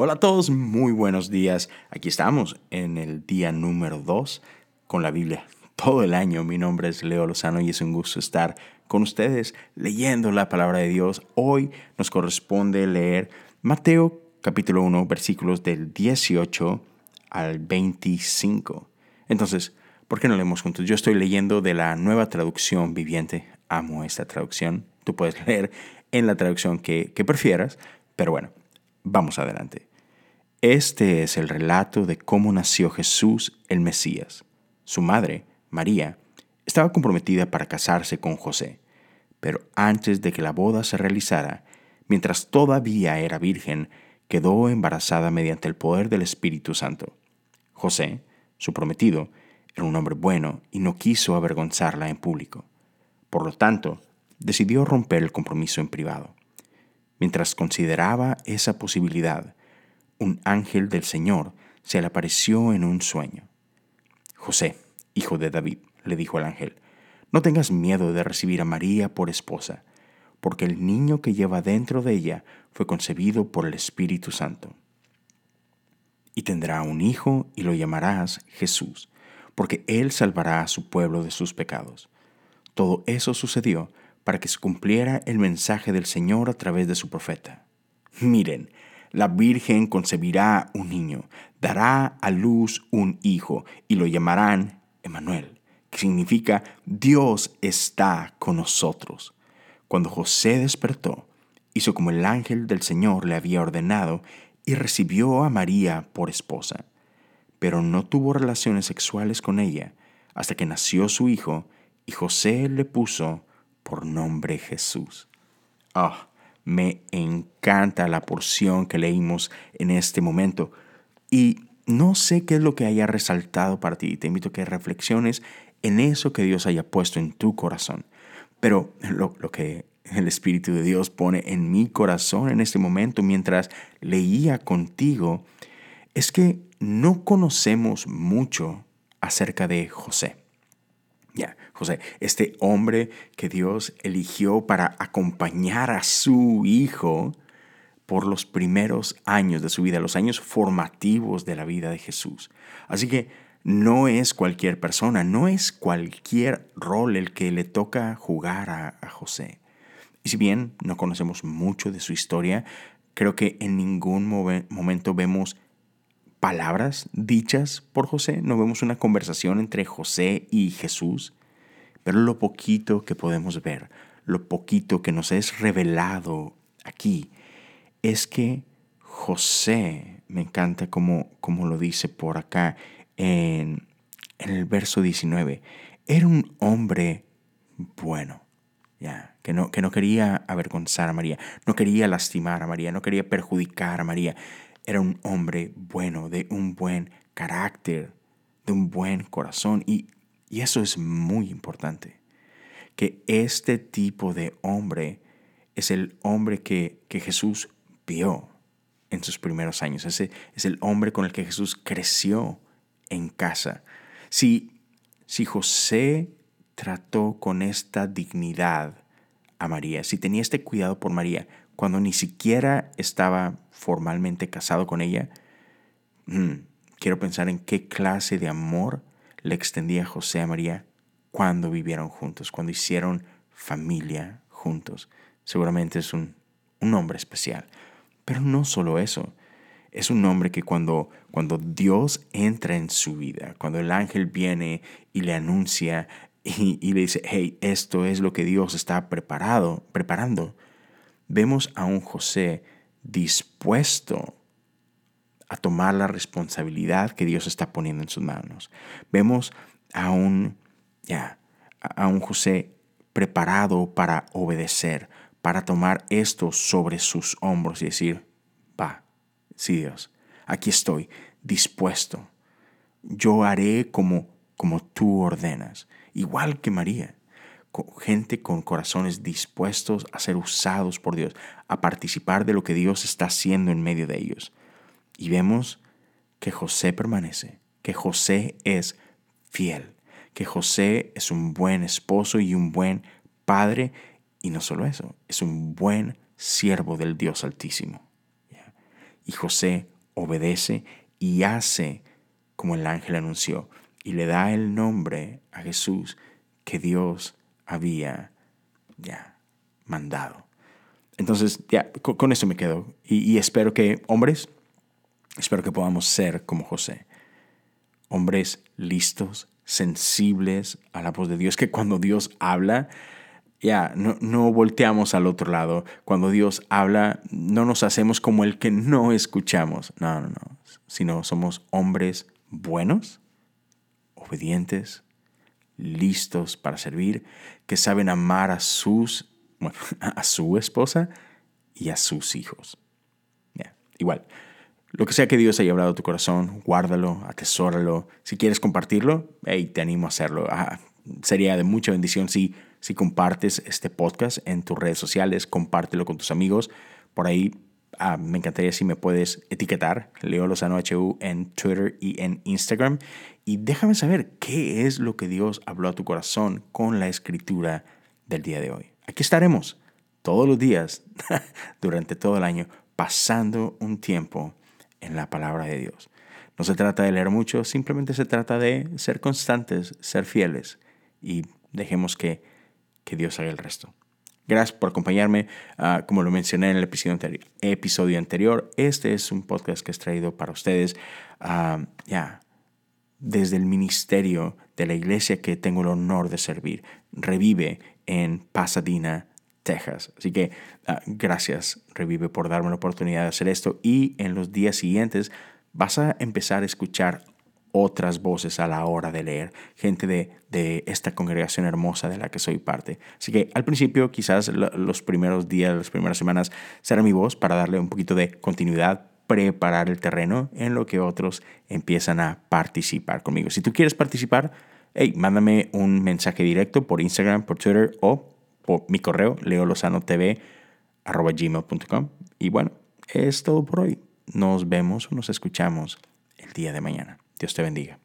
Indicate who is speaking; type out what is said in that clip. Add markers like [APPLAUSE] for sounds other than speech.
Speaker 1: Hola a todos, muy buenos días. Aquí estamos en el día número 2 con la Biblia todo el año. Mi nombre es Leo Lozano y es un gusto estar con ustedes leyendo la palabra de Dios. Hoy nos corresponde leer Mateo capítulo 1 versículos del 18 al 25. Entonces, ¿por qué no leemos juntos? Yo estoy leyendo de la nueva traducción viviente. Amo esta traducción. Tú puedes [LAUGHS] leer en la traducción que, que prefieras, pero bueno, vamos adelante. Este es el relato de cómo nació Jesús el Mesías. Su madre, María, estaba comprometida para casarse con José, pero antes de que la boda se realizara, mientras todavía era virgen, quedó embarazada mediante el poder del Espíritu Santo. José, su prometido, era un hombre bueno y no quiso avergonzarla en público. Por lo tanto, decidió romper el compromiso en privado. Mientras consideraba esa posibilidad, un ángel del Señor se le apareció en un sueño. José, hijo de David, le dijo el ángel, no tengas miedo de recibir a María por esposa, porque el niño que lleva dentro de ella fue concebido por el Espíritu Santo. Y tendrá un hijo y lo llamarás Jesús, porque él salvará a su pueblo de sus pecados. Todo eso sucedió para que se cumpliera el mensaje del Señor a través de su profeta. Miren, la Virgen concebirá un niño, dará a luz un hijo y lo llamarán Emanuel, que significa Dios está con nosotros. Cuando José despertó, hizo como el ángel del Señor le había ordenado y recibió a María por esposa. Pero no tuvo relaciones sexuales con ella hasta que nació su hijo y José le puso por nombre Jesús. Ah, me encanta la porción que leímos en este momento y no sé qué es lo que haya resaltado para ti. Te invito a que reflexiones en eso que Dios haya puesto en tu corazón. Pero lo, lo que el Espíritu de Dios pone en mi corazón en este momento mientras leía contigo es que no conocemos mucho acerca de José. Ya, José, este hombre que Dios eligió para acompañar a su hijo por los primeros años de su vida, los años formativos de la vida de Jesús. Así que no es cualquier persona, no es cualquier rol el que le toca jugar a, a José. Y si bien no conocemos mucho de su historia, creo que en ningún momento vemos palabras dichas por José, no vemos una conversación entre José y Jesús, pero lo poquito que podemos ver, lo poquito que nos es revelado aquí, es que José, me encanta como, como lo dice por acá en, en el verso 19, era un hombre bueno, ya, que, no, que no quería avergonzar a María, no quería lastimar a María, no quería perjudicar a María, era un hombre bueno, de un buen carácter, de un buen corazón. Y, y eso es muy importante. Que este tipo de hombre es el hombre que, que Jesús vio en sus primeros años. Ese es el hombre con el que Jesús creció en casa. Si, si José trató con esta dignidad a María, si tenía este cuidado por María, cuando ni siquiera estaba formalmente casado con ella, mm, quiero pensar en qué clase de amor le extendía José a María cuando vivieron juntos, cuando hicieron familia juntos. Seguramente es un, un hombre especial. Pero no solo eso. Es un hombre que cuando, cuando Dios entra en su vida, cuando el ángel viene y le anuncia y, le dice, hey, esto es lo que Dios está preparado, preparando, vemos a un José dispuesto a tomar la responsabilidad que Dios está poniendo en sus manos. Vemos a un, ya, a un José preparado para obedecer, para tomar esto sobre sus hombros y decir, va, sí Dios, aquí estoy, dispuesto. Yo haré como, como tú ordenas, igual que María gente con corazones dispuestos a ser usados por Dios, a participar de lo que Dios está haciendo en medio de ellos. Y vemos que José permanece, que José es fiel, que José es un buen esposo y un buen padre, y no solo eso, es un buen siervo del Dios Altísimo. Y José obedece y hace como el ángel anunció y le da el nombre a Jesús que Dios había ya mandado. Entonces, ya, con, eso me quedo. y espero que, hombres, espero que podamos ser como José. Hombres listos, sensibles a la voz de Dios, que cuando Dios habla, ya, no, no volteamos al otro lado. Cuando Dios habla, no nos hacemos como el que no escuchamos. No, no, no. Sino somos hombres buenos, obedientes, listos para servir, que saben amar a sus, bueno, [LAUGHS] a su esposa y a sus hijos. Igual, lo que sea que Dios haya hablado a tu corazón, guárdalo, atesóralo. Si quieres compartirlo, hey, te animo a hacerlo. Ah, sería de mucha bendición si, si compartes este podcast en tus redes sociales, compártelo con tus amigos. Por ahí ah, me encantaría si me puedes etiquetar, Leo Lozano HU en Twitter y en Instagram. Y déjame saber qué es lo que Dios habló a tu corazón con la escritura del día de hoy. Aquí estaremos todos los días, [LAUGHS] durante todo el año, pasando un tiempo en la palabra de Dios. No se trata de leer mucho, simplemente se trata de ser constantes, ser fieles y dejemos que, que Dios haga el resto. Gracias por acompañarme. Ah, como lo mencioné en el episodio, anterior, este es un podcast que he traído para ustedes ah, ya desde el ministerio de la iglesia que tengo el honor de servir. Revive en Pasadena, Texas. Así que ah, gracias, Revive, por darme la oportunidad de hacer esto. Y en los días siguientes vas a empezar a escuchar otras voces a la hora de leer, gente de, de, esta congregación hermosa de la que soy parte. Así que al principio quizás los primeros días, las primeras semanas será mi voz para darle un poquito de continuidad, preparar el terreno en lo que otros empiezan a participar conmigo. Si tú quieres participar, hey, mándame un mensaje directo por Instagram, por Twitter o por mi correo, leolosanotv.gmail.com. Y bueno, es todo por hoy. Nos vemos o nos escuchamos el día de mañana. Dios te bendiga.